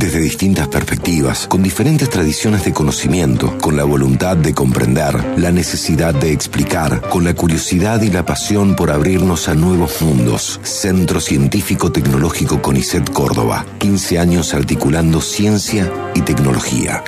desde distintas perspectivas, con diferentes tradiciones de conocimiento, con la voluntad de comprender, la necesidad de explicar, con la curiosidad y la pasión por abrirnos a nuevos mundos. Centro Científico Tecnológico CONICET Córdoba, 15 años articulando ciencia y tecnología.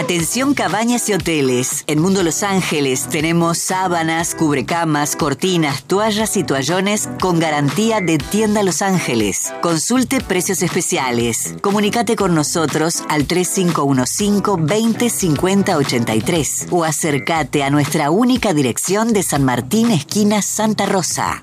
Atención cabañas y hoteles. En Mundo Los Ángeles tenemos sábanas, cubrecamas, cortinas, toallas y toallones con garantía de Tienda Los Ángeles. Consulte precios especiales. Comunicate con nosotros al 3515-205083 o acércate a nuestra única dirección de San Martín, esquina Santa Rosa.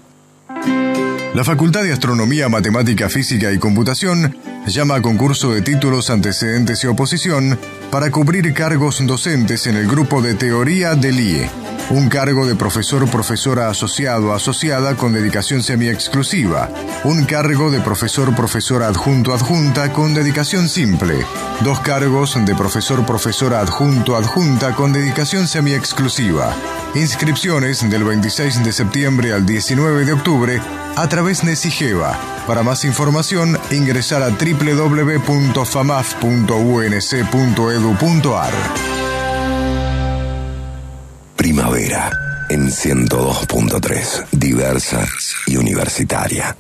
La Facultad de Astronomía, Matemática, Física y Computación llama a concurso de títulos, antecedentes y oposición para cubrir cargos docentes en el grupo de teoría del IE. Un cargo de profesor profesora asociado asociada con dedicación semi-exclusiva. Un cargo de profesor profesora adjunto adjunta con dedicación simple. Dos cargos de profesor profesora adjunto adjunta con dedicación semi-exclusiva. Inscripciones del 26 de septiembre al 19 de octubre a través de SIGEVA. Para más información, ingresar a www.famaf.unc.edu.ar. Primavera en 102.3, diversa y universitaria.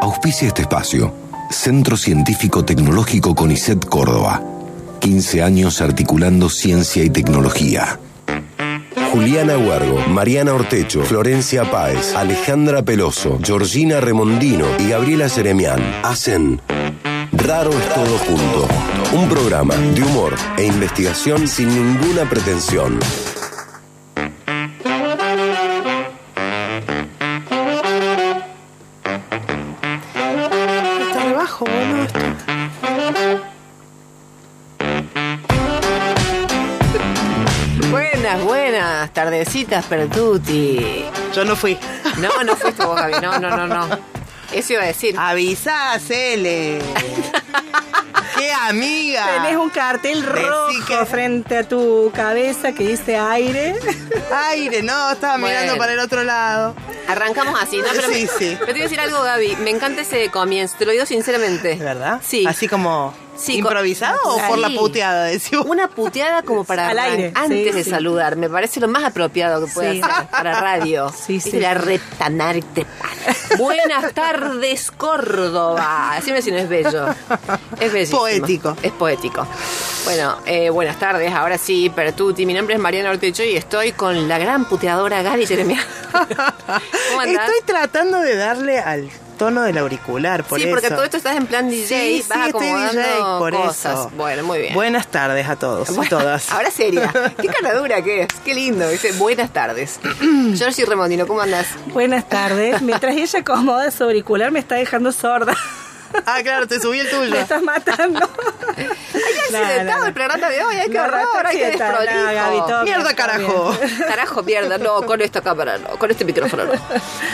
Auspicia este espacio. Centro Científico Tecnológico CONICET Córdoba. 15 años articulando ciencia y tecnología. Juliana Huergo, Mariana Ortecho, Florencia Páez, Alejandra Peloso, Georgina Remondino y Gabriela Seremián hacen Raro es todo junto. Un programa de humor e investigación sin ninguna pretensión. Buenas, buenas, tardecitas, Pertuti. Yo no fui. No, no fuiste vos, Gaby. No, no, no, no. Eso iba a decir. Avisá, Cele. ¡Qué amiga! Tenés un cartel rojo que- frente a tu cabeza que dice aire. Aire, no, estaba Bueno. mirando para el otro lado. Arrancamos así, ¿no? Pero, Sí, sí. pero te voy a decir algo, Gaby. Me encanta ese comienzo, te lo digo sinceramente. ¿De verdad? Sí. Así como Sí, improvisado o por la puteada, decimos. Una puteada como para Al aire, antes sí, de sí. saludar. Me parece lo más apropiado que puede Sí. hacer para radio. Sí, sí. La retanarte. Buenas tardes, Córdoba. Así me si no es bello. Es bellísimo. Poético. Es poético. Bueno, eh, buenas tardes. Ahora sí, Pertuti. Mi nombre es Mariana Ortecho y estoy con la gran puteadora Gaby Jeremia. ¿Cómo andás? Estoy tratando de darle al tono del auricular, por sí, eso. porque todo esto estás en plan DJ, Sí, vas sí, estoy acomodando DJ, por cosas. eso. Bueno, muy bien. Buenas tardes a todos y Bueno, todas. Ahora seria. Qué cara dura que es. Qué lindo. Dice, buenas tardes. Georgie Remondino, ¿cómo andás? Buenas tardes. Mientras ella acomoda su auricular, me está dejando sorda. Ah, claro, te subí el tuyo. Me estás matando. Accidentado el programa de hoy. Hay que horror, hay que quieta, no, Gaby, desprolijo. todo Mierda, carajo. bien. Carajo, mierda, no, con esta cámara, no, con este micrófono no.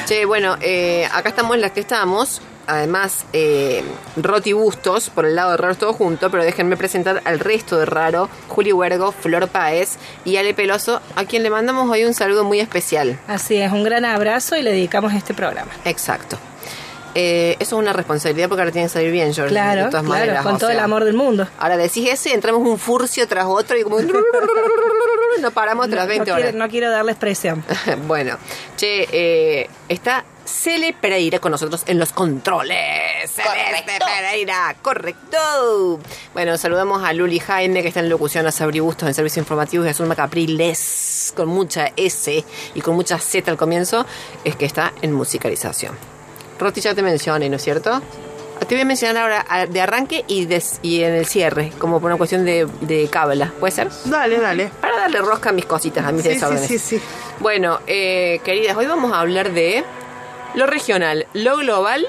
Che, bueno, eh, acá estamos en las que estamos. Además, eh, Roti Bustos, por el lado de Raros Todo Junto, pero déjenme presentar al resto de Raro, Juli Huergo, Flor Páez y Ale Peloso, a quien le mandamos hoy un saludo muy especial. Así es, un gran abrazo y le dedicamos este programa. Exacto. Eh, eso es una responsabilidad porque ahora tiene que salir bien, George. Claro, de todas claro, maneras, con todo el amor del mundo. Ahora decís eso y entramos un furcio tras otro y como... no paramos tras No, 20 no horas. quiero, no quiero darle expresión. bueno, che, eh, está Cele Pereira con nosotros en los controles. Celeste Pereira, correcto. Bueno, saludamos a Luli Jaime, que está en locución, a Sabri Bustos en servicios informativos, y a Zulma Capriles, con mucha S y con mucha Z al comienzo, es que está en musicalización. Roti ya te mencioné, ¿no es cierto? Te voy a mencionar ahora a- de arranque y, en el cierre, como por una cuestión de, de cábala. ¿Puede ser? Dale, dale. Para darle rosca a mis cositas, a mis Sí, sí, desórdenes. sí, sí. Bueno, eh, queridas, hoy vamos a hablar de lo regional, lo global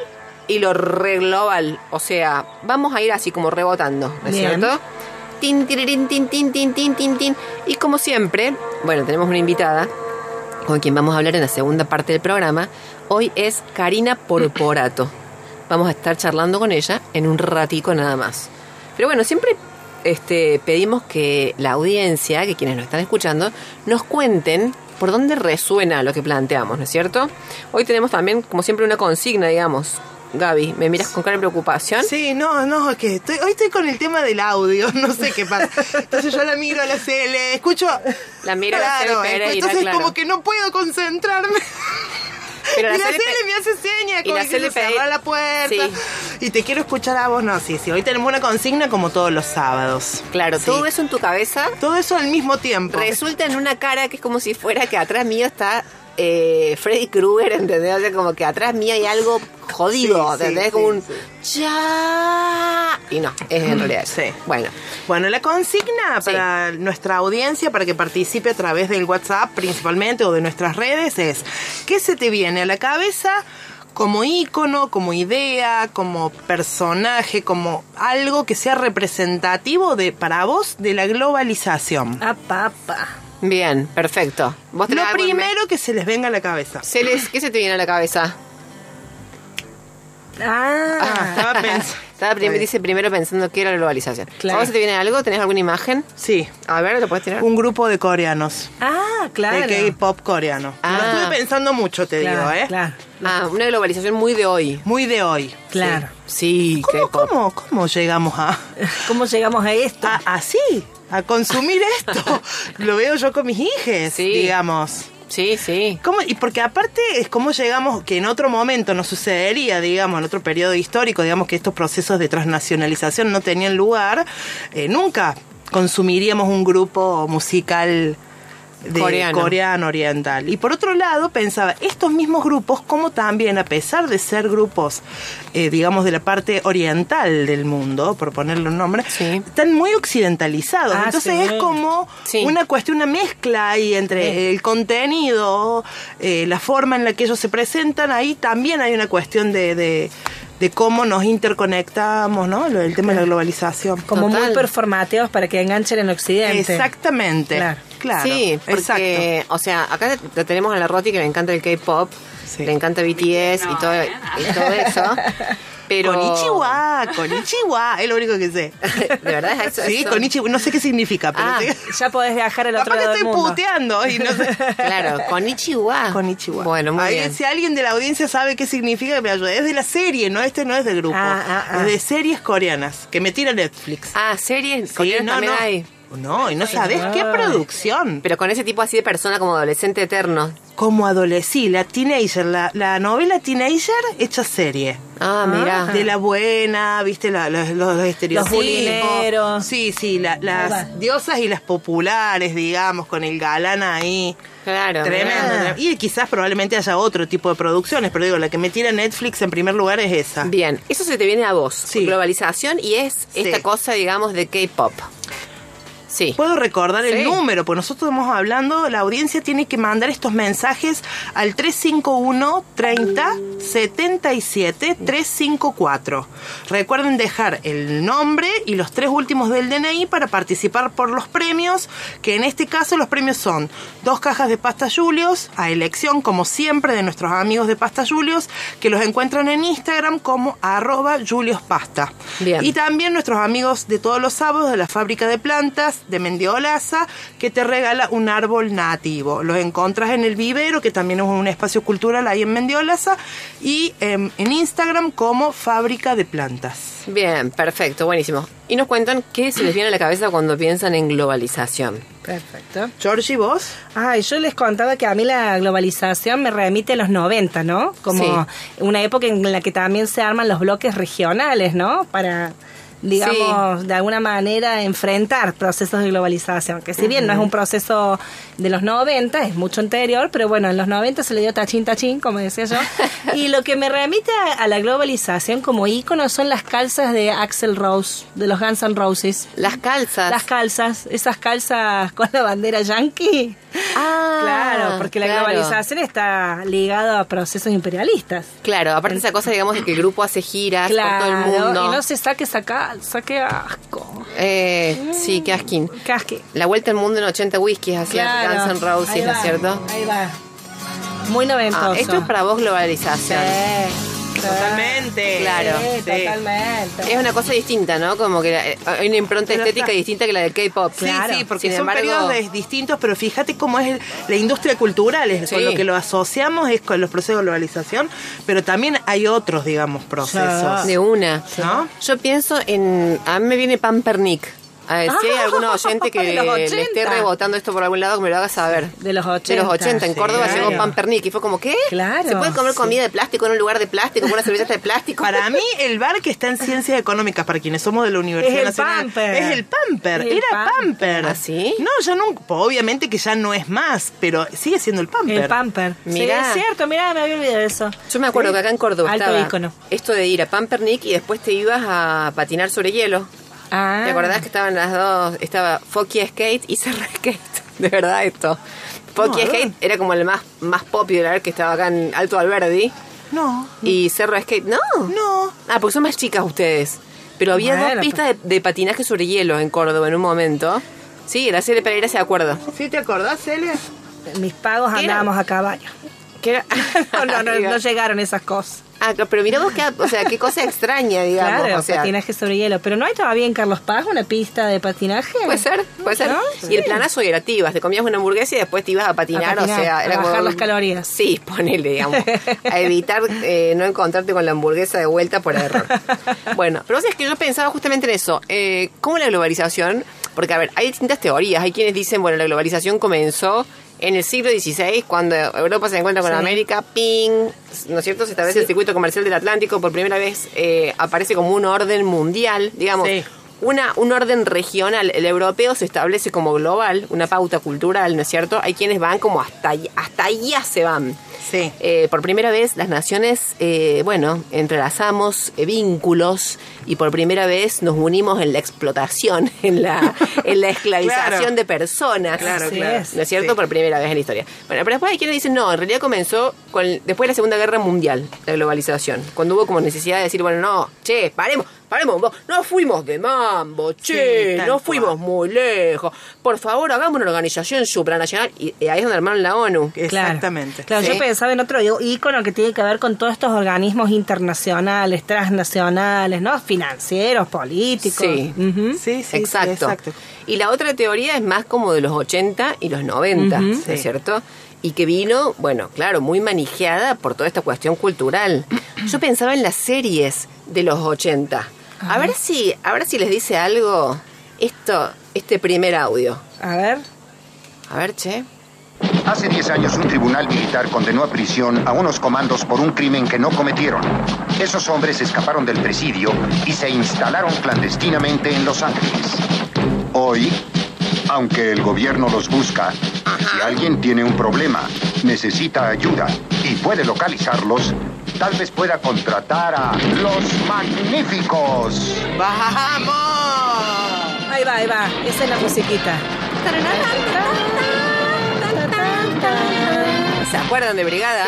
y lo reglobal. O sea, vamos a ir así como rebotando, ¿no es Bien. cierto? Tin, tirirín, tin, tin, tin, tin, tin, tin. Y como siempre, bueno, tenemos una invitada con quien vamos a hablar en la segunda parte del programa. Hoy es Karina Porporato. Vamos a estar charlando con ella en un ratico nada más. Pero bueno, siempre este, pedimos que la audiencia, que quienes nos están escuchando, nos cuenten por dónde resuena lo que planteamos, ¿no es cierto? Hoy tenemos también, como siempre, una consigna, digamos. Gaby? ¿Me miras con cara de preocupación? Sí, no, no, es que estoy, hoy estoy con el tema del audio, no sé qué pasa. Entonces yo la miro a la CL, escucho. La miro a la claro, Cele Pereira, entonces claro. como que no puedo concentrarme. Pero y la Cele Cele me hace señas, como la Cele cerrar la puerta. Sí. Y te quiero escuchar a vos, no, sí, sí. Hoy tenemos una consigna como todos los sábados. Claro, Sí. todo eso en tu cabeza Todo eso al mismo tiempo. resulta en una cara que es como si fuera que atrás mío está eh, Freddy Krueger, ¿entendés? O sea, como que atrás mío hay algo jodido, Sí, ¿entendés? sí, como un sí. ya y no, es en realidad. Sí. Bueno, Bueno, la consigna Sí. para nuestra audiencia, para que participe a través del WhatsApp principalmente o de nuestras redes es, ¿qué se te viene a la cabeza como ícono, como idea, como personaje, como algo que sea representativo de para vos de la globalización? Ah, papa. Bien, perfecto. ¿Vos tenés Lo algo en mente? primero que se les venga a la cabeza. Celes, ¿qué se te viene a la cabeza? Ah, Estaba pensando. Estaba prim- dice primero pensando qué era la globalización. Claro. ¿A vos se te viene algo? ¿Tenés alguna imagen? Sí, A ver, ¿lo puedes tirar? un grupo de coreanos. ah, claro. De K-pop coreano. Ah. Lo estuve pensando mucho, te claro, digo, ¿eh? Claro, Ah, una globalización muy de hoy. Muy de hoy. claro. Sí, ¿Cómo, K-pop. cómo, cómo llegamos a, ¿Cómo llegamos a esto? así? A consumir esto. Lo veo yo con mis hijas, Sí. digamos. Sí, sí. Y porque aparte es como llegamos, que en otro momento no sucedería, digamos, en otro periodo histórico, digamos que estos procesos de transnacionalización no tenían lugar, eh, nunca consumiríamos un grupo musical de Coreano. coreano oriental. Y por otro lado, pensaba, estos mismos grupos, como también, a pesar de ser grupos, eh, digamos, de la parte oriental del mundo, por ponerle un nombre, Sí. están muy occidentalizados. Ah, Entonces sí. es como Sí. una cuestión, una mezcla ahí entre el contenido, eh, la forma en la que ellos se presentan, ahí también hay una cuestión de, de, de cómo nos interconectamos, ¿no? Lo- El tema de la globalización. Como Total. muy performateos para que enganchen en Occidente. Exactamente. Claro. Claro. sí, porque, exacto. o sea, acá la tenemos a la Roti que le encanta el K-pop, Sí. le encanta BTS y, todo, y todo eso. Pero. Konichiwa, Konichiwa, es lo único que sé. ¿De verdad es eso? Sí? Konichiwa, no sé qué significa, pero Ah, sé- Ya podés viajar al otro capaz que lado del estoy mundo. puteando y no sé. Claro, Konichiwa. Konichiwa. Bueno, muy Ahí, bien. Si alguien de la audiencia sabe qué significa, que me ayude. Es de la serie, ¿no? Este no es de grupo. Ah, ah, ah. Es de series coreanas, que me tira Netflix. Ah, series Sí, coreanas no, también no. hay. No, y no sabes qué producción. Pero con ese tipo así de persona como adolescente eterno. Como adolescente, la teenager, la, la novela teenager hecha serie. Ah, mira. De la buena, viste, la- los, los estereotipos. bulineros. Sí, sí, la- las diosas y las populares, digamos, con el galán ahí. Claro. Tremendo. mirá. tremendo. Y quizás probablemente haya otro tipo de producciones, pero digo, la que me tira Netflix en primer lugar es esa. Bien, eso se te viene a vos. Sí. Globalización y es Sí. esta cosa, digamos, de K-pop. Sí. Puedo recordar Sí. el número, porque nosotros estamos hablando, la audiencia tiene que mandar estos mensajes al 351 30 77 354. Recuerden dejar el nombre y los tres últimos del DNI para participar por los premios, que en este caso los premios son dos cajas de pasta Julios, a elección como siempre de nuestros amigos de pasta Julios, que los encuentran en Instagram como arroba. Bien. Y también nuestros amigos de todos los sábados de la fábrica de plantas de Mendiolaza, que te regala un árbol nativo. Los encontras en el vivero, que también es un espacio cultural ahí en Mendiolaza, y em, en Instagram como fábrica de plantas. Bien, perfecto, buenísimo. Y nos cuentan qué se les viene a la cabeza cuando piensan en globalización. Perfecto. Georgie, ¿vos? Ay, yo les contaba que a mí la globalización me remite a los 90, ¿no? Como Sí. una época en la que también se arman los bloques regionales, ¿no? Para, digamos, de alguna manera enfrentar procesos de globalización. Que si bien no es un proceso de los 90, es mucho anterior, pero bueno, en los 90 se le dio tachín tachín, como decía yo. y lo que me remite a, a la globalización como ícono son las calzas de Axel Rose, de los Guns N' Roses. Las calzas. Las calzas, esas calzas con la bandera yankee. Ah, Claro, porque la claro. globalización está ligada a procesos imperialistas. Claro, aparte esa cosa, digamos, de que el grupo hace giras Claro, por todo el mundo. y no se saque esa calza, qué asco. Eh, sí, asquín. Casque. La vuelta al mundo en 80 whiskies hacía Claro. Guns N' Roses, ¿no es cierto? Ahí va. Muy noventoso. Ah, esto es para vos globalización. Sí. Totalmente. Claro. Sí, totalmente. Es una cosa distinta, ¿no? Como que eh, hay una impronta Pero estética está- distinta que la del K-pop. Sí, Claro. sí, porque Sin son embargo- periodos de- distintos, pero fíjate cómo es la industria cultural, es Sí. con lo que lo asociamos es con los procesos de globalización, pero también hay otros, digamos, procesos. De una. ¿No? Yo pienso en. A mí me viene Pampernick. A ver, si hay Ah, algún oyente que de le esté 80. rebotando esto por algún lado, que me lo haga saber. De los De 80. los 80. En sí. Córdoba Claro. llegó Pampernick y fue como, ¿qué? Claro, ¿Se puede comer sí. comida de plástico en un lugar de plástico con una servilleta de plástico? Para mí, el bar que está en ciencias económicas, para quienes somos de la Universidad Es el Nacional, Pamper. es el Pamper. Es el Era Pamper. Pamper. ¿Ah, sí? No, ya nunca, obviamente que ya no es más, pero sigue siendo el Pamper. El Pamper. Mirá. Sí, es cierto, mirá, me había olvidado de eso. Yo me acuerdo que acá en Córdoba Alto estaba ícono. esto de ir a Pampernick y después te ibas a patinar sobre hielo. Ah. ¿Te acordás que estaban las dos? Estaba Focky Skate y Cerro Skate. De verdad esto. No, ver. Skate era como el más, más popular que estaba acá en Alto Alberdi. No, Y Cerro Skate, no. no. Ah, porque son más chicas ustedes. Pero había Bueno, dos pistas de, de patinaje sobre hielo en Córdoba en un momento. Sí, la serie Pereira se acuerda. ¿Sí te acordás, Celia? En mis pagos andábamos a caballo. Era- No, no, no, no llegaron esas cosas. Ah, pero mira vos qué, o sea, qué cosa extraña, digamos. Claro, o sea, patinaje sobre hielo. Pero no hay todavía en Carlos Paz una pista de patinaje. Puede ser, puede ser. Y el planazo era te ibas, te comías una hamburguesa y después te ibas a patinar, A patinar, o sea, a era bajar como- las calorías. Sí, ponele, digamos. a evitar eh, no encontrarte con la hamburguesa de vuelta por error. bueno, pero sabés que yo pensaba justamente en eso. Eh, ¿Cómo la globalización? Porque, a ver, hay distintas teorías. Hay quienes dicen, bueno, la globalización comenzó en el siglo XVI, cuando Europa se encuentra con Sí. América, ping, ¿no es cierto? Se establece el circuito comercial del Atlántico, por primera vez eh, aparece como un orden mundial, digamos. Sí. Una, un orden regional, el europeo se establece como global, una pauta cultural, ¿no es cierto? Hay quienes van como hasta hasta allá se van. Sí. Eh, por primera vez las naciones, eh, bueno, entrelazamos eh, vínculos y por primera vez nos unimos en la explotación, en la, en la esclavización Claro. de personas. Claro, Así claro. ¿No es cierto? Sí. Por primera vez en la historia. Bueno, pero después hay quienes dicen, no, en realidad comenzó con, después de la Segunda Guerra Mundial, la globalización. Cuando hubo como necesidad de decir, bueno, no, che, paremos, paremos, no fuimos de mambo, che, Sí, no cual. fuimos muy lejos. Por favor, hagamos una organización supranacional. Y, y ahí es donde armaron la ONU. Exactamente. Claro, Sí. yo pensaba en otro ícono que tiene que ver con todos estos organismos internacionales, transnacionales, ¿no? Financieros, políticos. Sí. Sí, sí, sí, exacto. exacto. Y la otra teoría es más como de los 80 y los 90, ¿no Sí. es cierto? Y que vino, bueno, claro, muy manijeada por toda esta cuestión cultural. Yo pensaba en las series de los 80. A ver si, a ver si les dice algo esto, este primer audio. A ver. A ver, che. Hace 10 años un tribunal militar condenó a prisión a unos comandos por un crimen que no cometieron. Esos hombres escaparon del presidio y se instalaron clandestinamente en Los Ángeles. Hoy, aunque el gobierno los busca, si alguien tiene un problema, necesita ayuda y puede localizarlos, tal vez pueda contratar a los magníficos. ¡Vamos! Ahí va, ahí va. Esa es la musiquita. ¿Se acuerdan de Brigada?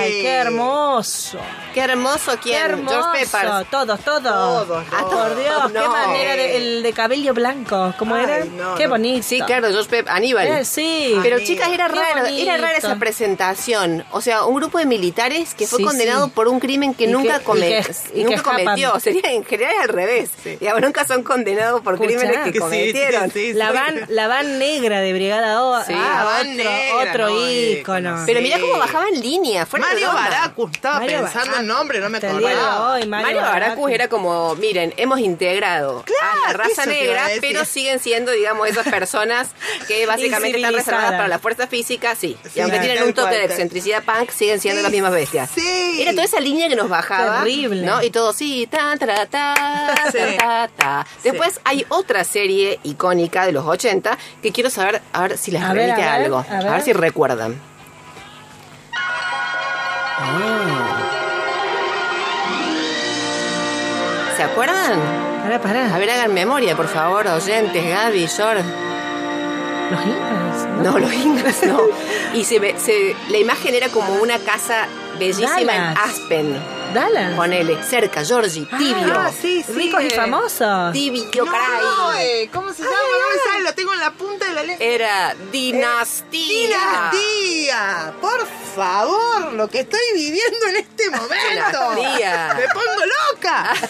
Ay, qué hermoso. Qué hermoso Qué quién, hermoso. George Peppers. Todos, todos. Todos, Ah, todos. por Dios, qué manera de, el de cabello blanco. ¿Cómo Ay, era? no, qué no. bonito. Sí, claro, George Pep, Aníbal. Eh, sí. Pero chicas, era Qué raro, bonito. era rara esa presentación. O sea, un grupo de militares que fue Sí, condenado sí. por un crimen que Y nunca, que- come- y que- y nunca cometió. Sería en general al revés. Digamos, nunca son condenados por Escuchá. crímenes que Sí, cometieron. sí, sí, La sí. van, la van negra de Brigada O. Sí. ah, La van otro, negra, otro no, ícono. ícono. Pero Sí. mirá cómo bajaba en línea. Mario broma. Baracus, estaba Mario pensando Baracus. El nombre, no me acordaba. hoy, Mario Mario Baracus era como, miren, hemos integrado a la raza negra, pero siguen siendo, digamos, esas personas que básicamente están reservadas para la fuerza física, sí. Sí, y aunque tienen un toque cual, de excentricidad punk, siguen siendo Sí, las mismas bestias. sí. Era toda esa línea que nos bajaba. Terrible. ¿no? Y todo, sí, ta, ta, ta, Sí. ta, ta, ta. Después hay otra serie icónica de los 80 que quiero saber, a ver si les A ver, algo. a A ver. ver. si recuerdan. ¿Se acuerdan? Pará, pará. A ver, hagan memoria, por favor, oyentes, Gaby, Jor. Los incas. No, los ingles no. Y se ve, se, la imagen era como una casa bellísima en. Aspen. Dallas. Ponele, cerca, Georgie, tibio. Ah, sí, sí. Ricos y eh. famosos. Tibio, No, caray. eh, ¿Cómo se llama? No me sale, lo tengo en la punta de la lengua. Era dinastía. Dinastía. Por favor, lo que estoy viviendo en este momento. tía. Me pongo loca.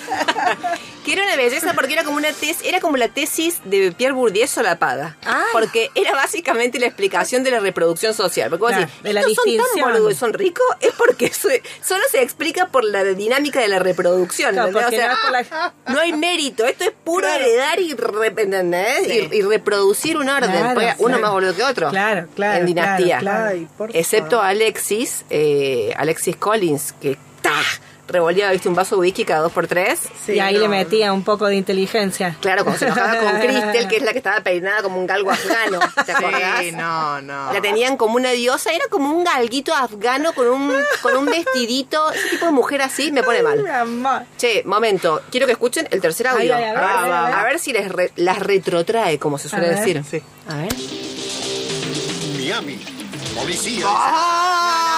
Que era una belleza porque era como una tesis, era como la tesis de Pierre Bourdieu solapada. Ah. Porque era básicamente la explicación de la reproducción social. Porque Claro, decís, de la estos son tan boludos y son ricos, es porque solo se explica por la dinámica de la reproducción. Claro, ¿entendés? porque O sea, no la- hay mérito, esto es puro Claro. heredar y, re- y, y reproducir un orden. Porque uno más boludo que otro. Claro, claro, En dinastía. Excepto. Alexis, eh, Alexis Collins, que ¡ta! Revolía, viste, un vaso de whisky cada dos por tres. Sí, y ahí no. le metía un poco de inteligencia. Claro, cuando se enojaba con Crystal, que es la que estaba peinada como un galgo afgano. ¿Te acordás? Sí, no, no. La tenían como una diosa, era como un galguito afgano con un, con un vestidito. Ese tipo de mujer así me pone mal. Che, momento, quiero que escuchen el tercer audio. Ay, ay, a ver, a ver, a ver. A ver si les re- las retrotrae, como se suele A ver. decir. Sí. A ver. Miami. Policía. ¡Ah!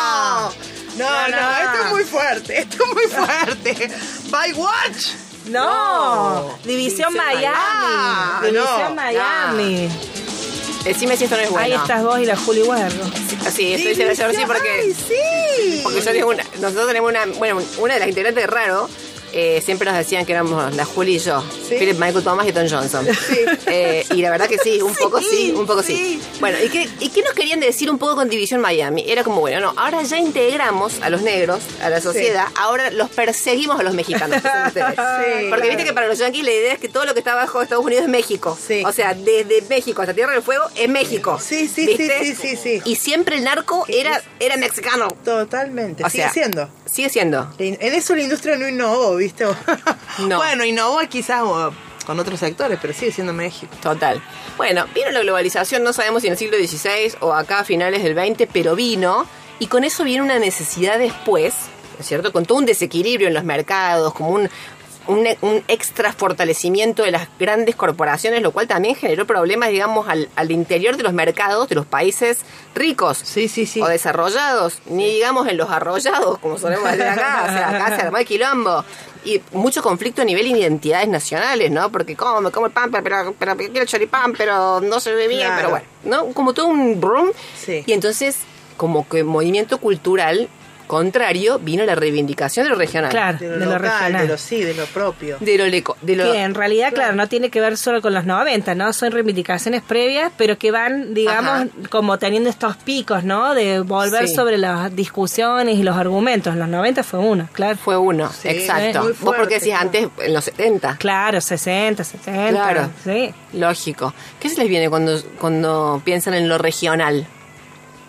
Muy fuerte, esto es muy fuerte. By Watch. No, División División Miami. Ah, División no. Miami. Decime si esto no es bueno. Ahí estás vos y la Juli Huerro. Sí, estoy diciendo yo sí Ay, porque, sí. porque yo tengo una, nosotros tenemos una, bueno, una de las integrantes de Raro, eh, siempre nos decían que éramos la Juli y yo, Sí. Philip Michael Thomas y Tom Johnson. Sí. Eh, y la verdad que sí, un poco sí, un poco sí. Bueno, ¿y qué, ¿y qué nos querían decir un poco con División Miami? Era como, bueno, no, ahora ya integramos a los negros, a la sociedad, ahora los perseguimos a los mexicanos. que son ustedes. Sí. Porque viste que para los yanquis la idea es que todo lo que está abajo de Estados Unidos es México. O sea, desde México hasta Tierra del Fuego es México. Sí, sí, sí, sí, sí, sí. Y siempre el narco era, era mexicano. Totalmente. O Sigue sea, siendo. Sigue siendo. En en eso la industria no innovó, ¿viste? No. Bueno, innovó quizás con otros sectores, pero sigue siendo México. Total. Bueno, vino la globalización, no sabemos si en el siglo XVI o acá a finales del XX, pero vino. Y con eso viene una necesidad después, ¿no es cierto? Con todo un desequilibrio en los mercados, como un, un, un extra fortalecimiento de las grandes corporaciones, lo cual también generó problemas, digamos, al, al interior de los mercados de los países ricos. Sí, sí, sí. o desarrollados, ni digamos en los arrollados, como solemos decir acá, o sea, acá se armó el quilombo. Y mucho conflicto a nivel de identidades nacionales, ¿no? Porque como me como el pan, pero, pero quiero choripán, pero no se ve bien, Claro. pero bueno, ¿no? Como todo un brum. Sí. Y entonces, como que movimiento cultural contrario, vino la reivindicación de lo regional. Claro, De de lo, local, regional. de lo sí, de lo propio. De lo leco, de lo... que en realidad, claro, no tiene que ver solo con los 90, ¿no? Son reivindicaciones previas, pero que van, digamos, Ajá. como teniendo estos picos, ¿no? De volver Sí. sobre las discusiones y los argumentos. Los 90 fue uno, claro. Fue uno, Sí, exacto. Vos porque decís claro. antes, en los 70. Claro, 60, 70. Claro. Sí. Lógico. ¿Qué se les viene cuando, cuando piensan en lo regional?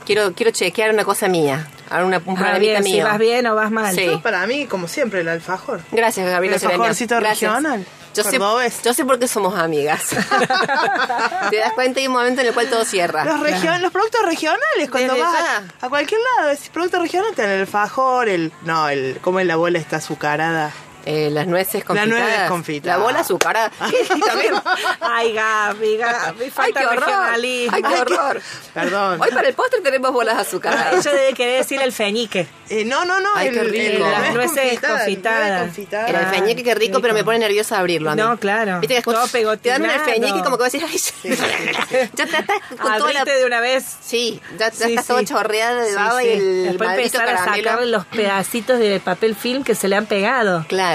Quiero, quiero chequear una cosa mía. Ahora una, un Ah, problemita bien, si mío. vas bien o vas mal. Sí. Yo, para mí, como siempre, el alfajor. Gracias, Gabriela El alfajorcito regional, Yo sé, yo sé por qué somos amigas. Te das cuenta hay un momento en el cual todo cierra. Los, region- los productos regionales, cuando Desde vas a, a cualquier lado, decís producto regional, te el alfajor, el. No, el. ¿Cómo es la bola está azucarada? Eh, las nueces Las confitadas. nueces confitadas. La bola azucarada. Ay, Gaby, Gaby, Ay, falta qué horror. regionalismo. Ay, qué Ay, horror. Perdón. Hoy para el postre tenemos bolas azucaradas. Ella debe querer decir el feñique. Eh, no, no, no. Ay, el, qué el- rico. la Las nueces confitada, el confitadas. El alfeñique, qué rico, pero me pone nerviosa abrirlo a mí. No, claro. Viste que es como- Todo te dan un pegotinado. alfeñique y como que vas a decir, ay, ya te estás con toda la... Abrite de una vez. Sí, ya, ya Sí, estás todo sí. chorreada de baba y el Después empezar a sacar los pedacitos de papel film que se le han pegado. Claro.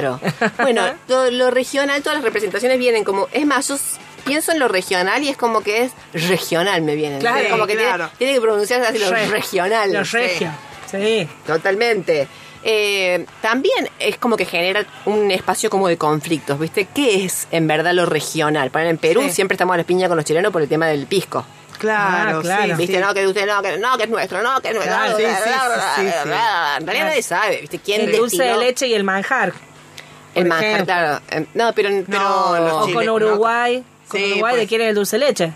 Bueno, lo, lo regional, todas las representaciones vienen como... Es más, yo pienso en lo regional y es como que es regional me vienen. Claro, Es como que tiene- claro. tiene, que pronunciarse así lo Re- regional. Los Sí. regios. Sí. Totalmente. Eh, también es como que genera un espacio como de conflictos, ¿viste? ¿Qué es en verdad lo regional? Para en Perú Sí. siempre estamos a la piña con los chilenos por el tema del pisco. Claro, Ah, claro. sí, ¿Viste? sí. No, que usted no, que no, que es nuestro, no, que es nuestro. Claro, sí, sí, sí, sí, sí. En realidad nadie sabe, ¿viste? ¿Quién El dulce de leche y el manjar. El manjar, claro. Eh, No, pero... pero los O con no. Uruguay. Con Sí, Uruguay pues. de quién es el dulce leche.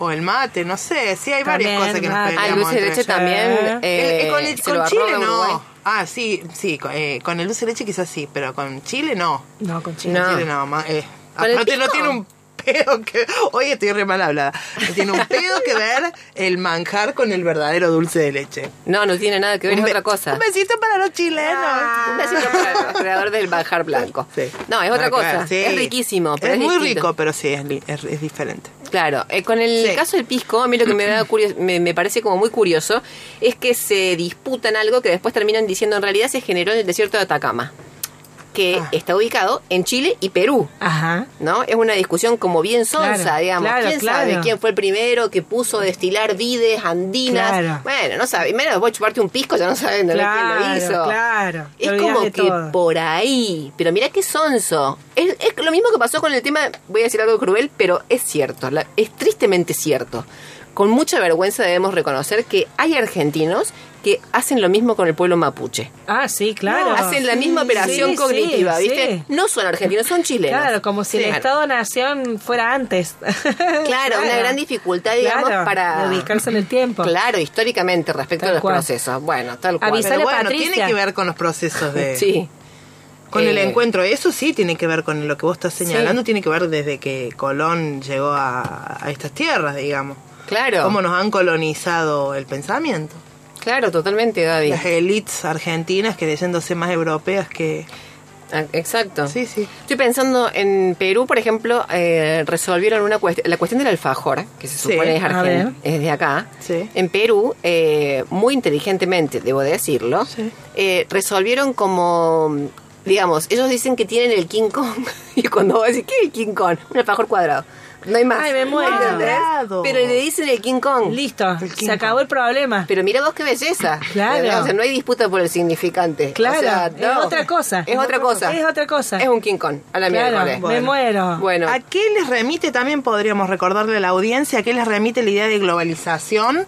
O el mate, no sé. Sí, hay varias También, cosas que nos mate. Ah, el peleamos dulce de leche también. Eh, eh, Eh, con el- con Chile no. Ah, sí, sí. Con, eh, con el dulce de leche quizás sí, pero con Chile no. No, con chile. No. Con Chile no. eh. ¿Con el Aparte no tiene un pedo que... Hoy estoy re mal hablada. No tiene un pedo que ver el manjar con el verdadero dulce de leche. No, no tiene nada que ver, es otra cosa. Un besito para los chilenos. Un besito para los creadores del manjar blanco. Sí. No, es otra Ah, cosa. sí. Es riquísimo, pero es, muy distinto. rico, pero sí, es, es- es diferente. Claro, eh, con el Sí. caso del pisco, a mí lo que me, da curio- me, me parece como muy curioso es que se disputan algo que después terminan diciendo en realidad se generó en el desierto de Atacama, que Ah. está ubicado en Chile y Perú. Ajá. ¿No? Es una discusión como bien sonsa, Claro, digamos. claro, ¿Quién claro. sabe quién fue el primero que puso a destilar vides andinas? Bueno, no sabe. Menos voy a chuparte un pisco, ya no saben quién lo hizo. claro. Es como que todo. por ahí. Pero mira qué sonso. Es, es lo mismo que pasó con el tema, voy a decir algo cruel, pero es cierto, la- es tristemente cierto. Con mucha vergüenza debemos reconocer que hay argentinos que hacen lo mismo con el pueblo mapuche. Ah, sí, claro. hacen la misma operación Sí, cognitiva, sí, ¿viste? No son argentinos, son chilenos. Claro, como si el. Estado-Nación fuera antes. Claro, una gran dificultad, digamos, Claro, para... en el tiempo. Claro, históricamente respecto Tal a los cual. procesos. Bueno, tal cual. Avisale Pero bueno, Patricia. tiene que ver con los procesos de... Sí. Con el Eh, encuentro, eso sí tiene que ver con lo que vos estás señalando, tiene que ver desde que Colón llegó a, a estas tierras, digamos. Claro. Cómo nos han colonizado el pensamiento. Claro, totalmente, Gaby. Las élites argentinas creyéndose más europeas que... Ah, Exacto. Sí, sí. Estoy pensando en Perú, por ejemplo, eh, resolvieron una cuestión, la cuestión del alfajor, que se Sí, supone es, a argen- ver. es de acá. Sí. En Perú, eh, muy inteligentemente, debo decirlo, Sí. eh, resolvieron como, digamos, ellos dicen que tienen el King Kong, y cuando vos decís, ¿qué es el King Kong? Un alfajor cuadrado. No hay más. Ay, me muero. Pero le dicen el King Kong. Listo, King se acabó el problema. Pero mira vos qué belleza. Claro. O sea, no hay disputa por el significante. Claro, O sea, es otra cosa. Es otra cosa. Es otra cosa. Es un King Kong. A la Claro, miércoles. me muero. Bueno, ¿A qué les remite también, podríamos recordarle a la audiencia, a qué les remite la idea de globalización?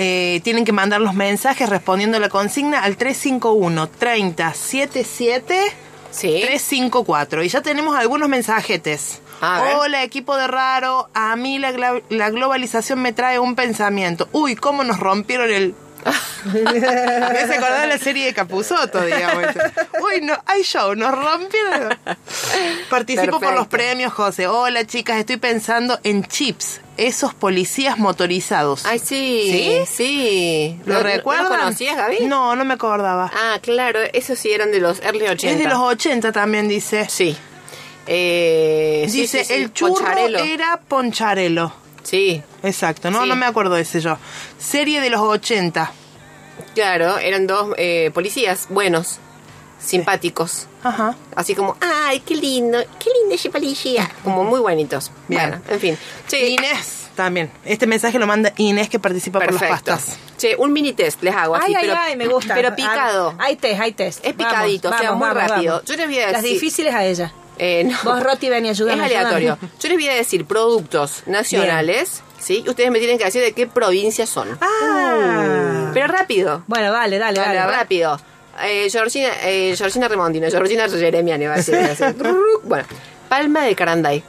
Eh, tienen que mandar los mensajes respondiendo a la consigna al 351 3077 sí. 354 y ya tenemos algunos mensajetes. Hola equipo de raro, a mí la, gla- la globalización me trae un pensamiento. Uy, cómo nos rompieron el... Me hace acordar la serie de Capuzoto, digamos. Uy, no, hay show, nos rompieron. Participo por Perfecto. los premios, José. Hola chicas, estoy pensando en chips, esos policías motorizados. Ay, sí. ¿Sí? Sí. ¿Lo ¿No- recuerdan? ¿No lo conocías, Gaby? No, no me acordaba. Ah, claro. Esos sí eran de los early 80. es de los 80 también, dice. Sí. Eh, Dice, sí, sí, el churro Poncharelo. era poncharelo. Sí, Exacto, no, Sí. no me acuerdo de ese yo. Serie de los 80. claro. Eran dos eh, policías buenos, simpáticos. Ajá. Así como, ay, qué lindo, qué lindo ese policía. Como muy buenitos. Bien. Bueno, en fin. Che, Inés también. Este mensaje lo manda Inés que participa por las perfecto. pastas. Che, un mini test les hago así, Ay, pero, ay, ay, me gusta. Pero picado. Hay test, hay test. Es picadito, o sea, muy rápido. Yo les voy a Las decir- difíciles a ella. Eh, no. Vos, Roti, ven y ayúdame, Es aleatorio. ayúdame. Yo les voy a decir productos nacionales, ¿sí? Y ustedes me tienen que decir de qué provincia son. Ah. Pero rápido. Bueno, dale, dale, Dale, dale. rápido. Eh, Georgina, eh, Georgina Remondino, Georgina Jeremiani va a decir. bueno, Palma de Caranday.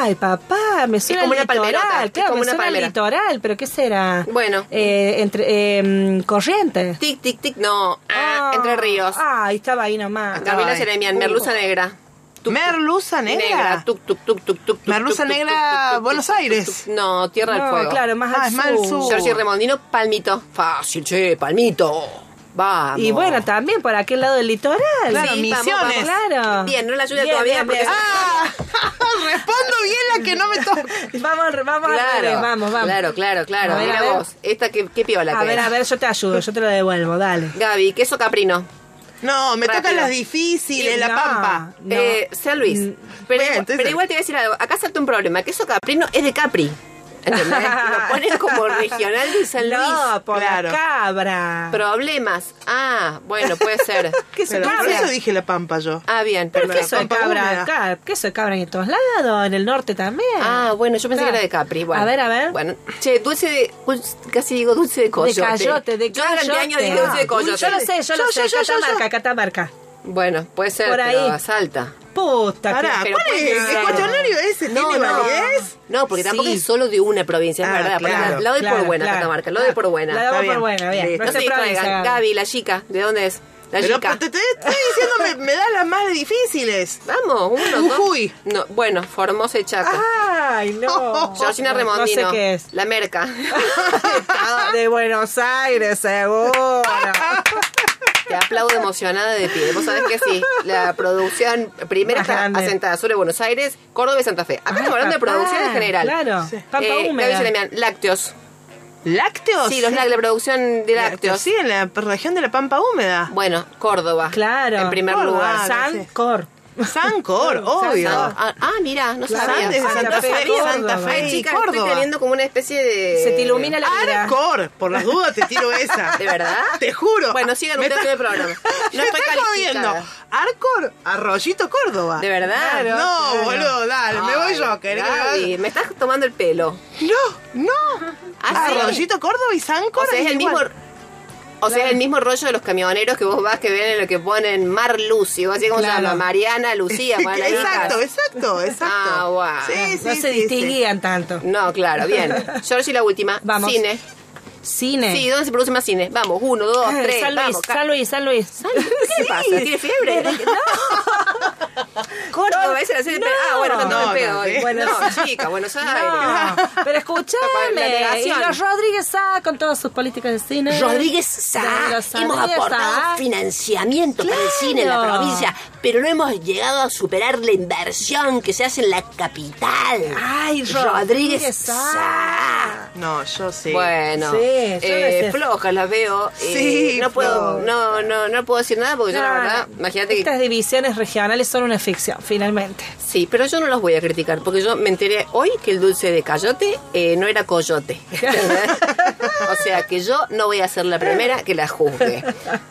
Ay, papá, me suena como al una palmerota, es Claro, como me una suena al palmera. litoral, pero ¿qué será? Bueno. Eh, entre eh, Corrientes. Tic, tic, tic, no. Ah, Entre Ríos. Ay, estaba ahí nomás. Gabriela Ay. Jeremian, Merluza Negra. Tuc. Merluza negra. Tuc, tuc, tuc, tuc, tuc, tuc, Merluza negra, tuc, tuc, Buenos Aires. tuc. No, Tierra del No, Fuego. claro, más Ah, al es más al sur. sur. Remondino, Palmito. Fácil, che, Palmito. Vamos. Y bueno, también por aquel lado del litoral. Claro, Sí, vamos, Misiones. vamos. Claro. Bien, no la ayuda Bien, todavía bien, porque... bien. ¡Ah! Respondo bien la que no me toca. Vamos, vamos, al revés, vamos, vamos. Claro, claro, claro. A ver, Mira a ver. vos. Esta, ¿qué, qué piola A que ver, es? a ver, yo te ayudo, yo te lo devuelvo, dale. Gaby, queso caprino. No, me Rápido. tocan las difíciles, la No, pampa. no. Eh, San Luis. Mm, Pero, Bien, igual- entonces- pero igual te voy a decir algo. Acá salta un problema. Queso caprino es de Capri. ¿Entendés? Lo ponen como regional de San Luis. No, por Claro. la cabra. Problemas. Ah, bueno, puede ser. queso Pero de por cabra. eso dije la pampa yo. Ah, bien. Pero perfecto. de pampa cabra húmeda. acá, de cabra en todos lados, en el norte también. Ah, bueno, yo pensé Claro. que era de Capri. Bueno. A ver, a ver. Bueno, che, dulce de. dulce- casi digo dulce de coyote. de cayote, de Yo durante años dije dulce de coyote. Yo lo sé, yo, lo Yo, sé, yo, yo, yo, Catamarca. Catamarca. Bueno, puede ser, Por pero ahí. salta. Puta, Pará, que- pero ¿cuál puede es? ser. ¿El cuestionario ese No, tiene no. validez? No, porque tampoco Sí. es solo de una provincia, es Ah, verdad. Claro, la, la doy claro, por buena, claro. Catamarca, lo doy por buena. La Está bien. por buena, bien. Listo. No se distraigan. Gaby. Gaby, la chica, ¿de dónde es? La Pero chica. te, te- estoy diciendo, me, me da las más difíciles. Vamos, uno, dos. Jujuy. No, bueno, Formosa y Chaco. Ay, no. Georgina No Remondino. sé qué es. La Merca. De Buenos Aires, seguro. Te aplaudo emocionada de pie. Vos sabés que sí, la producción primera Más está grande. asentada sobre Buenos Aires, Córdoba y Santa Fe. Acá estamos hablando de producción en general. Claro. Pampa Eh, húmeda. Gaby Salemian, lácteos. ¿Lácteos? Sí, los la producción de lácteos. Sí, en la región de la Pampa Húmeda. Bueno, Córdoba. Claro. En primer Córdoba. lugar. Sancor. Sancor, obvio. Ah, ah, mira, no Claro, sabía. Santa Santa Fe, Santa. Fe Ay, y chica, estoy Córdoba. teniendo como una especie de... Se te ilumina la vida. Arcor, por las dudas te tiro esa. ¿De verdad? Te juro. Bueno, sigan ustedes está- el programa. No estoy jodiendo. Arcor, Arroyito, Córdoba. ¿De verdad? No, boludo, dale, me voy yo. ¿querés Gaby, me estás tomando el pelo. No, no. ¿Ah, sí? Arroyito, Córdoba y Sancor. O sea, es el mismo... O sea, el mismo rollo de los camioneros que vos vas que ven en lo que ponen Mar Lucy, o así como se llama, Mariana, Lucía, Exacto, exacto, exacto. Ah. Sí, sí, no se sí, distinguían tanto. No, claro, bien. Georgie, la última. Vamos. Cine. Cine. Sí, ¿dónde se produce más cine? Vamos, uno, dos, Eh, tres, San Luis, vamos. ca- San Luis, San Luis. ¿Qué le pasa? ¿Tiene fiebre? Córdoba, esa es la serie Ah, bueno, tanto No, me pedo no, hoy. Bueno, no, chica, Buenos Aires. No, pero escúchame. Y los Rodríguez Sá con todas sus políticas de cine. Rodríguez Sá, hemos aportado Sá. financiamiento para el cine en la provincia, pero no hemos llegado a superar la inversión que se hace en la capital. Ay, Rodríguez Rodríguez Sá. Sá. No, yo sí. Bueno, Sí, eh, sé. floja la veo. eh, Sí, no puedo, no, no, no puedo decir nada porque yo la verdad, imagínate que Estas divisiones regionales son una ficción, finalmente. Sí, pero yo no los voy a criticar, porque yo me enteré hoy que el dulce de cayote eh, no era coyote. o sea que yo no voy a ser la primera que la juzgue.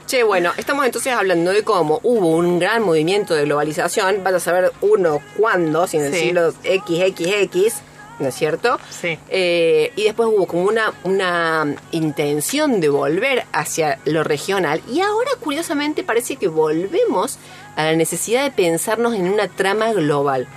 Che, bueno, estamos entonces hablando de cómo hubo un gran movimiento de globalización, vas a saber uno cuándo, si en el Sí. siglo XXX, ¿no es cierto? Sí. Eh, y después hubo como una, una intención de volver hacia lo regional y ahora curiosamente parece que volvemos a la necesidad de pensarnos en una trama global.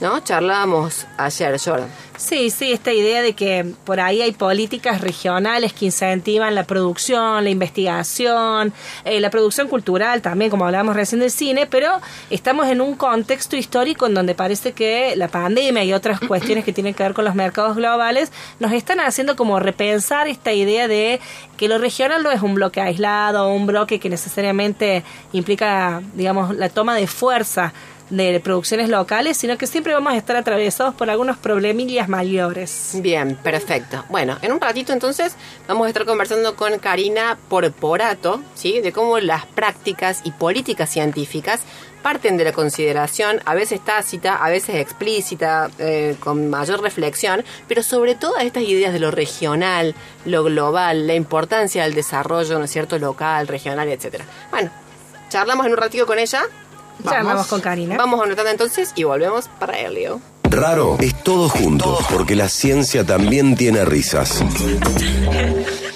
¿No? Charlábamos ayer, Jordan. Sí, sí, esta idea de que por ahí hay políticas regionales que incentivan la producción, la investigación, eh, la producción cultural también, como hablábamos recién del cine, pero estamos en un contexto histórico en donde parece que la pandemia y otras cuestiones que tienen que ver con los mercados globales nos están haciendo como repensar esta idea de que lo regional no es un bloque aislado, un bloque que necesariamente implica, digamos, la toma de fuerza de producciones locales, sino que siempre vamos a estar atravesados por algunos problemillas mayores. Bien, perfecto. Bueno, en un ratito entonces vamos a estar conversando con Karina Porporato, ¿sí? De cómo las prácticas y políticas científicas parten de la consideración, a veces tácita, a veces explícita, eh, con mayor reflexión, pero sobre todo a estas ideas de lo regional, lo global, la importancia del desarrollo, ¿no es cierto?, local, regional, etcétera. Bueno, charlamos en un ratito con ella. Ya vamos con Karina. Vamos a una tanda entonces y volvemos para Helio. Raro es todo junto, porque la ciencia también tiene risas.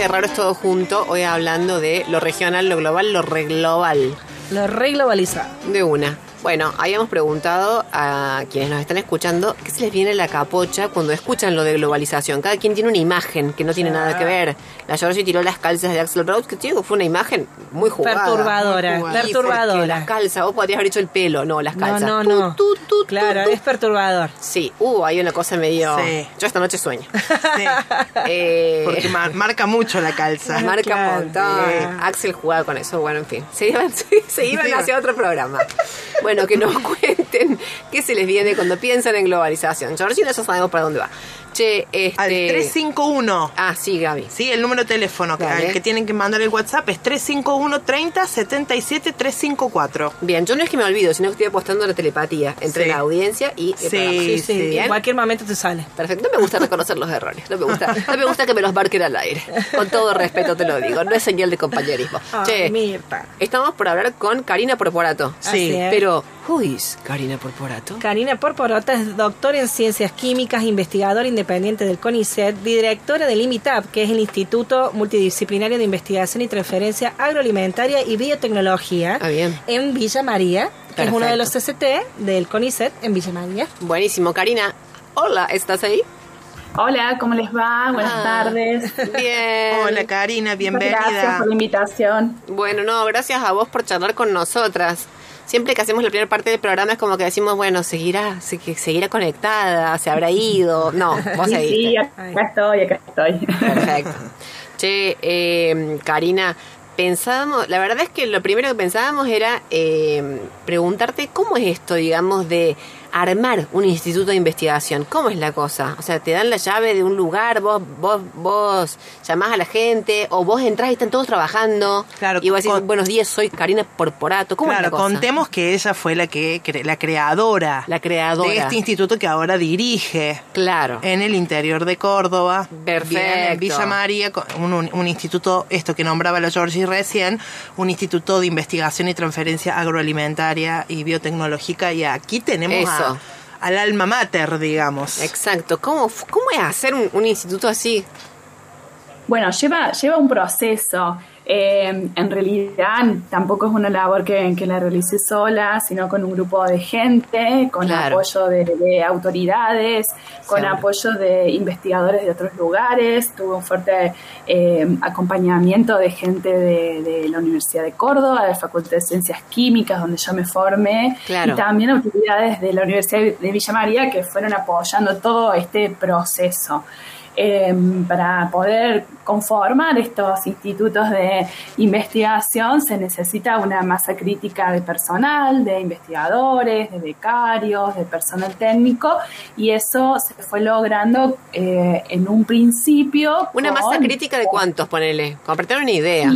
este raro es todo junto, hoy hablando de lo regional, lo global, lo reglobal. Lo reglobalizado. De una. Bueno, habíamos preguntado a quienes nos están escuchando qué se les viene a la capocha cuando escuchan lo de globalización. Cada quien tiene una imagen que no tiene nada que ver. La Georgie tiró las calzas de Axel Rose, que digo, fue una imagen muy jugada. Perturbadora, Muy jugada. Sí, perturbadora. Las calzas, vos podrías haber hecho el pelo, no, las No, calzas. no, Tu, no. tu, tu, Claro, es perturbador. Sí, uh, hay una cosa medio... Sí. Yo esta noche sueño. Sí. Eh, Porque mar- marca mucho la calza. Marca Claro. un montón. Sí. Axel jugaba con eso. Bueno, en fin. Se iban, se iban Sí. hacia otro programa. Bueno, que nos cuenten qué se les viene cuando piensan en globalización. Georgina, ya sabemos para dónde va. Che, este. Al 351. Ah, sí, Gaby. Sí, el número de teléfono que, Dale. al que tienen que mandar el WhatsApp es 351 30 77 354. Bien, yo no es que me olvido, sino que estoy apostando a la telepatía entre Sí. la audiencia y el Sí, programa. Sí, sí, sí. en cualquier momento te sale. Perfecto. No me gusta reconocer los errores. No me gusta, no me gusta que me los marquen al aire. Con todo respeto te lo digo. No es señal de compañerismo. Ay, che, Mirta. estamos por hablar con Karina Porporato. Es. Pero, ¿who is Karina Porporato? Karina Porporota es doctora en ciencias químicas, investigadora independiente del CONICET, directora del IMITAP, que es el Instituto Multidisciplinario de Investigación y Transferencia Agroalimentaria y Biotecnología, Ah, bien. en Villa María, que es uno de los. CCT del CONICET en Villa María. Buenísimo, Karina. Hola, ¿estás ahí? Hola, ¿cómo les va? Buenas Ah, tardes. Bien. Hola Karina, bienvenida. Gracias por la invitación. Bueno, no, gracias a vos por charlar con nosotras. Siempre que hacemos la primera parte del programa es como que decimos, bueno, seguirá, se- que seguirá conectada, se habrá ido. No, vos Sí, seguiste. sí, acá estoy, acá estoy. Perfecto. Che, eh, Karina, pensábamos, la verdad es que lo primero que pensábamos era eh, preguntarte cómo es esto, digamos, de armar un instituto de investigación. ¿Cómo es la cosa? O sea, te dan la llave de un lugar, vos, vos, vos llamás a la gente, o vos entrás y están todos trabajando. Claro, y vos decís, con- buenos días, soy Karina Porporato. ¿Cómo es Claro, la cosa? contemos que ella fue la que la creadora, La creadora. de este instituto que ahora dirige Claro. en el interior de Córdoba. Perfecto. Bien, en Villa María, un- un instituto, esto que nombraba la Georgie recién, un instituto de investigación y transferencia agroalimentaria y biotecnológica. Y aquí tenemos a- Eso. al alma mater, digamos. Exacto. ¿Cómo, cómo es hacer un, un instituto así? Bueno, lleva, lleva un proceso. Eh, en realidad tampoco es una labor que, que la realice sola, sino con un grupo de gente, con Claro. apoyo de, de autoridades, con apoyo de investigadores de otros lugares. Tuve un fuerte eh, acompañamiento de gente de, de la Universidad de Córdoba, de la Facultad de Ciencias Químicas, donde yo me formé, Claro. y también autoridades de la Universidad de Villa María que fueron apoyando todo este proceso eh, para poder conformar estos institutos de investigación se necesita una masa crítica de personal, de investigadores, de becarios, de personal técnico y eso se fue logrando eh, en un principio. Una con- masa crítica de cuántos, ponele. Tener una idea.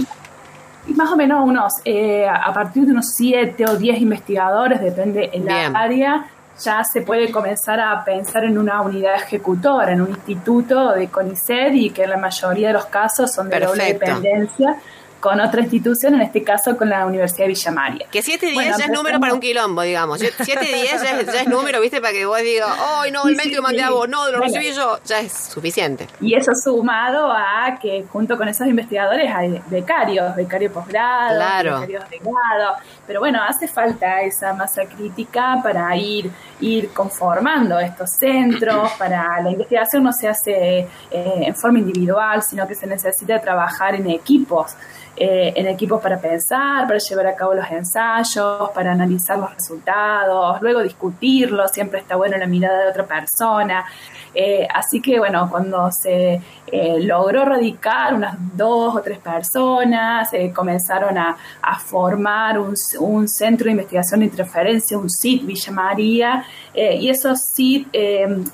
y más o menos unos, eh, a partir de unos 7 o 10 investigadores, depende el Bien. área, ya se puede comenzar a pensar en una unidad ejecutora, en un instituto de CONICET y que en la mayoría de los casos son de doble Perfecto. dependencia con otra institución, en este caso con la Universidad de Villa María. Que 7 días Bueno, ya es número para un quilombo, digamos. 7 días ya es, ya es número, ¿viste? Para que vos digas, ¡ay, no, el Sí, mail que mandé sí. a vos! No, lo Bueno. recibí yo. Ya es suficiente. Y eso sumado a que junto con esos investigadores hay becarios, becario posgrado, Claro. becarios de grado. Pero bueno, hace falta esa masa crítica para ir, ir conformando estos centros. Para la investigación no se hace eh, en forma individual, sino que se necesita trabajar en equipos. Eh, en equipos para pensar, para llevar a cabo los ensayos, para analizar los resultados, luego discutirlos, siempre está bueno la mirada de otra persona. Eh, así que bueno, cuando se eh, logró radicar unas dos o tres personas, eh, comenzaron a, formar un, centro de investigación de interferencia, un CIT Villa María, y esos CIT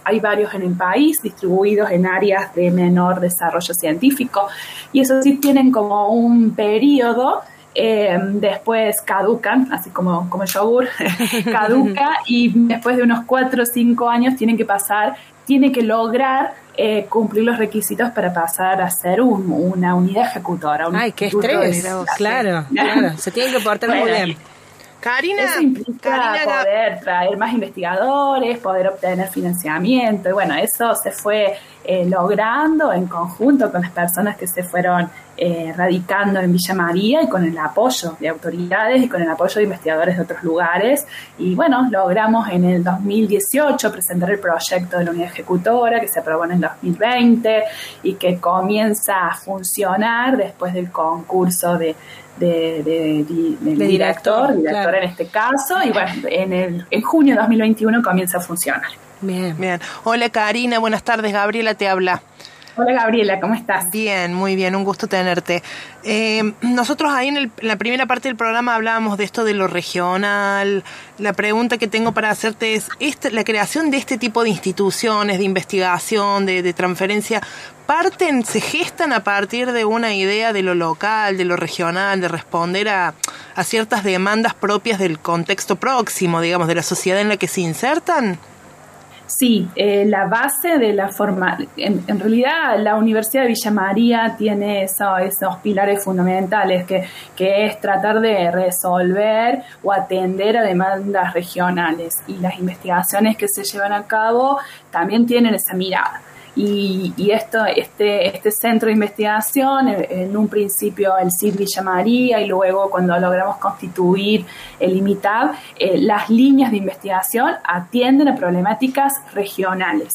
hay varios en el país, distribuidos en áreas de menor desarrollo científico, y esos CIT tienen como un periodo después caducan, así como, como el yogur, caduca y después de unos 4 o 5 años tienen que pasar, tiene que lograr eh, cumplir los requisitos para pasar a ser un- una unidad ejecutora. un Ay, qué estrés. Claro, claro. Se tienen que portar muy bien. Karina, Eso implica Karina poder traer más investigadores, poder obtener financiamiento, y bueno, eso se fue eh, logrando en conjunto con las personas que se fueron eh, radicando en Villa María y con el apoyo de autoridades y con el apoyo de investigadores de otros lugares. Y bueno, logramos en el 2018 presentar el proyecto de la unidad ejecutora que se aprobó en el 2020 y que comienza a funcionar después del concurso de de, de- De director, director, director claro. en este caso, y bueno, en, el, en junio de 2021 comienza a funcionar. Bien. Bien. Hola Karina, buenas tardes. Gabriela te habla. Hola Gabriela, ¿cómo estás? Bien, muy bien, un gusto tenerte. Eh, nosotros ahí en, el- en la primera parte del programa hablábamos de esto de lo regional. La pregunta que tengo para hacerte es, esta- la creación de este tipo de instituciones, de investigación, de, de transferencia, parten, se gestan a partir de una idea de lo local, de lo regional, de responder a ciertas demandas propias del contexto próximo, digamos, de la sociedad en la que se insertan. Sí, eh, la base de la forma, en, en realidad la Universidad de Villa María tiene eso- esos pilares fundamentales que, que es tratar de resolver o atender a demandas regionales y las investigaciones que se llevan a cabo también tienen esa mirada. Y, esto, este, este centro de investigación, en un principio el CID Villa María y luego cuando logramos constituir el IMITAB, eh, las líneas de investigación atienden a problemáticas regionales,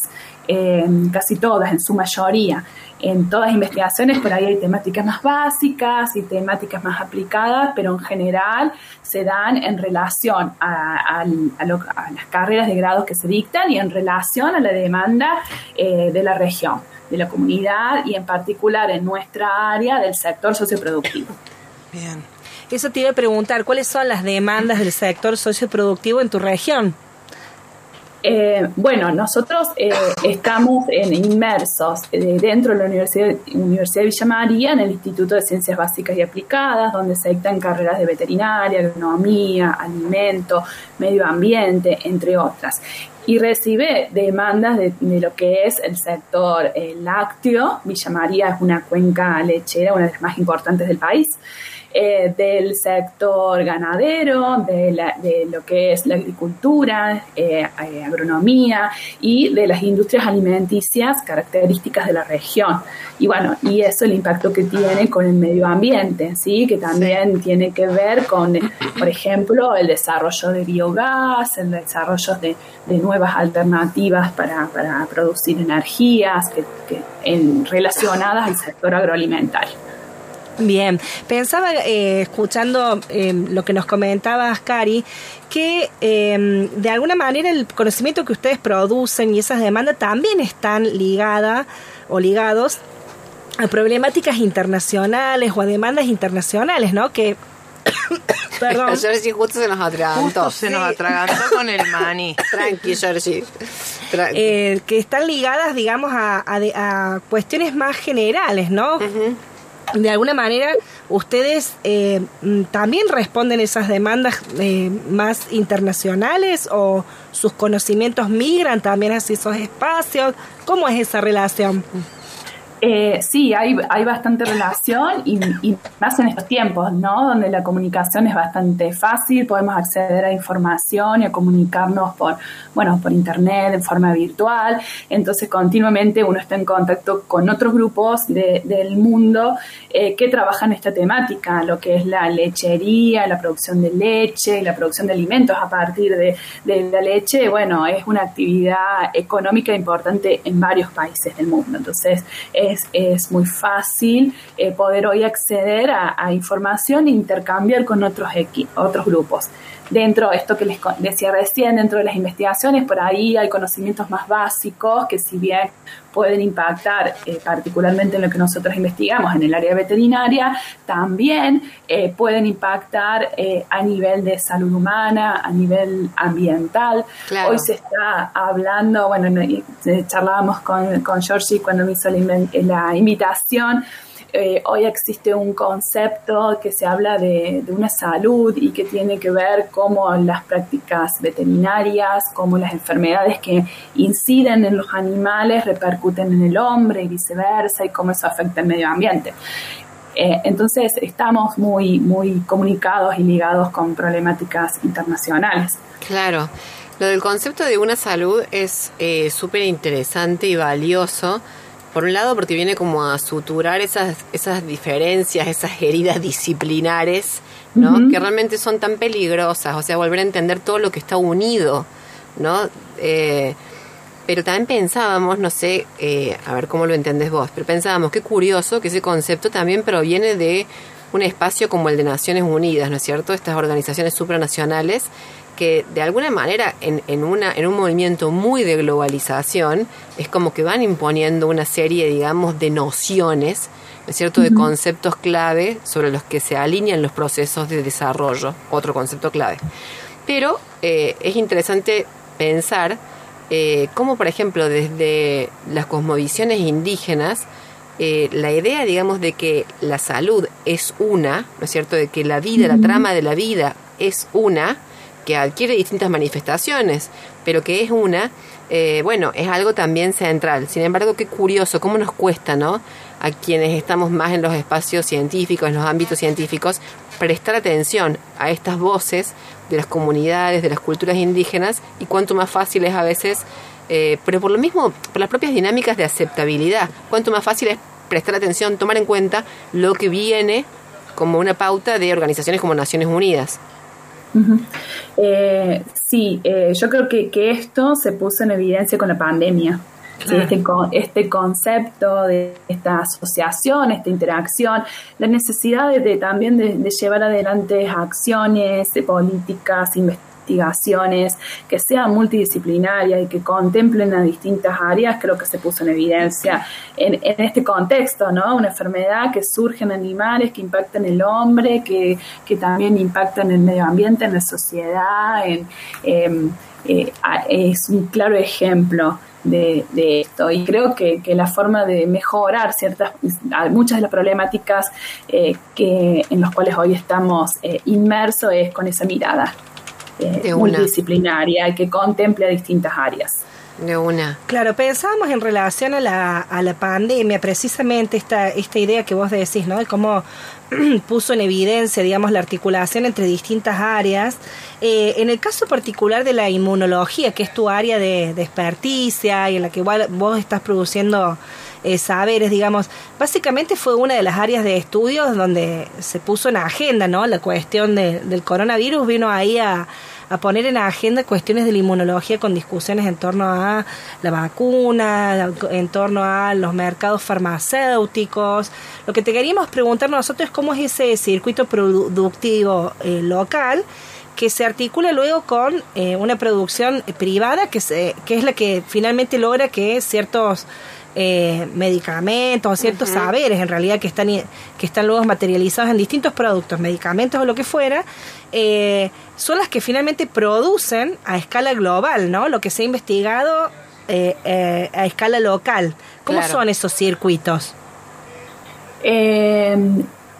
casi todas, en su mayoría en todas investigaciones por ahí hay temáticas más básicas y temáticas más aplicadas, pero en general se dan en relación a, las carreras de grados que se dictan y en relación a la demanda eh, de la región, de la comunidad y en particular en nuestra área del sector socioproductivo. Bien. Eso te iba a preguntar, ¿cuáles son las demandas del sector socioproductivo en tu región? Eh, bueno, nosotros eh, estamos inmersos eh, dentro de la Universidad, Universidad de Villa María en el Instituto de Ciencias Básicas y Aplicadas, donde se dictan carreras de veterinaria, agronomía, alimento, medio ambiente, entre otras. Y recibe demandas de, lo que es el sector lácteo. Villa María es una cuenca lechera, una de las más importantes del país. Eh, del sector ganadero, de, lo que es la agricultura, eh, eh, agronomía y de las industrias alimenticias características de la región. Y bueno, y eso el impacto que tiene con el medio ambiente, ¿sí? que también tiene que ver con, por ejemplo, el desarrollo de biogás, el desarrollo de, nuevas alternativas para, producir energías que, relacionadas al sector agroalimentario. Bien, pensaba, eh, escuchando eh, lo que nos comentabas, Cari, que eh, de alguna manera el conocimiento que ustedes producen y esas demandas también están ligadas o ligados a problemáticas internacionales o a demandas internacionales, ¿no? Que Perdón. Georgie justo se nos atragantó. Justo se nos atragantó con el mani. Tranqui, Georgie. Eh, que están ligadas, digamos, a, a, cuestiones más generales, ¿no? De alguna manera ustedes eh, mm, también responden esas demandas eh, más internacionales o sus conocimientos migran también hacia esos espacios. ¿Cómo es esa relación? Eh, sí, hay, hay bastante relación y, más en estos tiempos, ¿no? Donde la comunicación es bastante fácil, podemos acceder a información y a comunicarnos por, bueno, por internet, en forma virtual. Entonces, continuamente uno está en contacto con otros grupos del mundo eh, que trabajan esta temática, lo que es la lechería, la producción de leche, la producción de alimentos a partir de, la leche. Bueno, es una actividad económica importante en varios países del mundo. Entonces, es, muy fácil eh, poder hoy acceder a, información e intercambiar con otros, otros grupos. Dentro de esto que les decía recién, dentro de las investigaciones, por ahí hay conocimientos más básicos que si bien pueden impactar eh, particularmente en lo que nosotros investigamos en el área veterinaria, también eh, pueden impactar a nivel de salud humana, a nivel ambiental. Hoy se está hablando, bueno, charlábamos con, con Georgie cuando me hizo la la invitación. Eh, hoy existe un concepto que se habla de, una salud y que tiene que ver cómo las prácticas veterinarias, cómo las enfermedades que inciden en los animales repercuten en el hombre y viceversa y cómo eso afecta el medio ambiente. Eh, entonces estamos muy, muy comunicados y ligados con problemáticas internacionales. Claro, lo del concepto de una salud es eh, súper interesante y valioso por un lado, porque viene como a suturar esas, esas diferencias, esas heridas disciplinares, ¿no? Que realmente son tan peligrosas, o sea, volver a entender todo lo que está unido, ¿no? Eh, pero también pensábamos, no sé, eh, a ver cómo lo entendés vos, pero pensábamos, qué curioso que ese concepto también proviene de un espacio como el de Naciones Unidas, ¿no es cierto? Estas organizaciones supranacionales que de alguna manera en, en, una, en un movimiento muy de globalización es como que van imponiendo una serie, digamos, de nociones, ¿no es cierto?, de conceptos clave sobre los que se alinean los procesos de desarrollo, otro concepto clave. Pero eh, es interesante pensar eh, cómo, por ejemplo, desde las cosmovisiones indígenas, eh, la idea, digamos, de que la salud es una, ¿no es cierto?, de que la vida, la trama de la vida es una, que adquiere distintas manifestaciones, pero que es una, eh, bueno, es algo también central. Sin embargo, qué curioso, cómo nos cuesta, ¿no? A quienes estamos más en los espacios científicos, en los ámbitos científicos, prestar atención a estas voces de las comunidades, de las culturas indígenas, y cuánto más fácil es a veces eh, pero por lo mismo, por las propias dinámicas de aceptabilidad. Cuanto más fácil es prestar atención, tomar en cuenta lo que viene como una pauta de organizaciones como Naciones Unidas. Eh, sí, eh, yo creo que, que, esto se puso en evidencia con la pandemia. Este, este, concepto de esta asociación, esta interacción, la necesidad de, también de, llevar adelante acciones, políticas, investigaciones investigaciones que sean multidisciplinarias y que contemplen a distintas áreas, creo que se puso en evidencia en, este contexto, ¿no? Una enfermedad que surge en animales, que impacta en el hombre, que, también impacta en el medio ambiente, en la sociedad, em, eh, es un claro ejemplo de, esto. Y creo que, la forma de mejorar ciertas, muchas de las problemáticas eh, que, en las cuales hoy estamos eh, inmersos es con esa mirada eh, multidisciplinaria y que contemple distintas áreas. De una. Claro, pensábamos en relación a la, a la pandemia, precisamente esta, esta idea que vos decís, ¿no? De cómo puso en evidencia, digamos, la articulación entre distintas áreas. Eh, en el caso particular de la inmunología, que es tu área de, de experticia y en la que vos estás produciendo eh, saberes, digamos, básicamente fue una de las áreas de estudios donde se puso en agenda, ¿no? La cuestión del coronavirus vino ahí a, poner en agenda cuestiones de la inmunología con discusiones en torno a la vacuna, en torno a los mercados farmacéuticos. Lo que te queríamos preguntar nosotros es cómo es ese circuito productivo eh, local que se articula luego con eh, una producción privada que, se, que es la que finalmente logra que ciertos eh, medicamentos o ciertos saberes en realidad que están, que están luego materializados en distintos productos, medicamentos o lo que fuera, eh, son las que finalmente producen a escala global, ¿no? Lo que se ha investigado eh, a escala local. ¿Cómo son esos circuitos?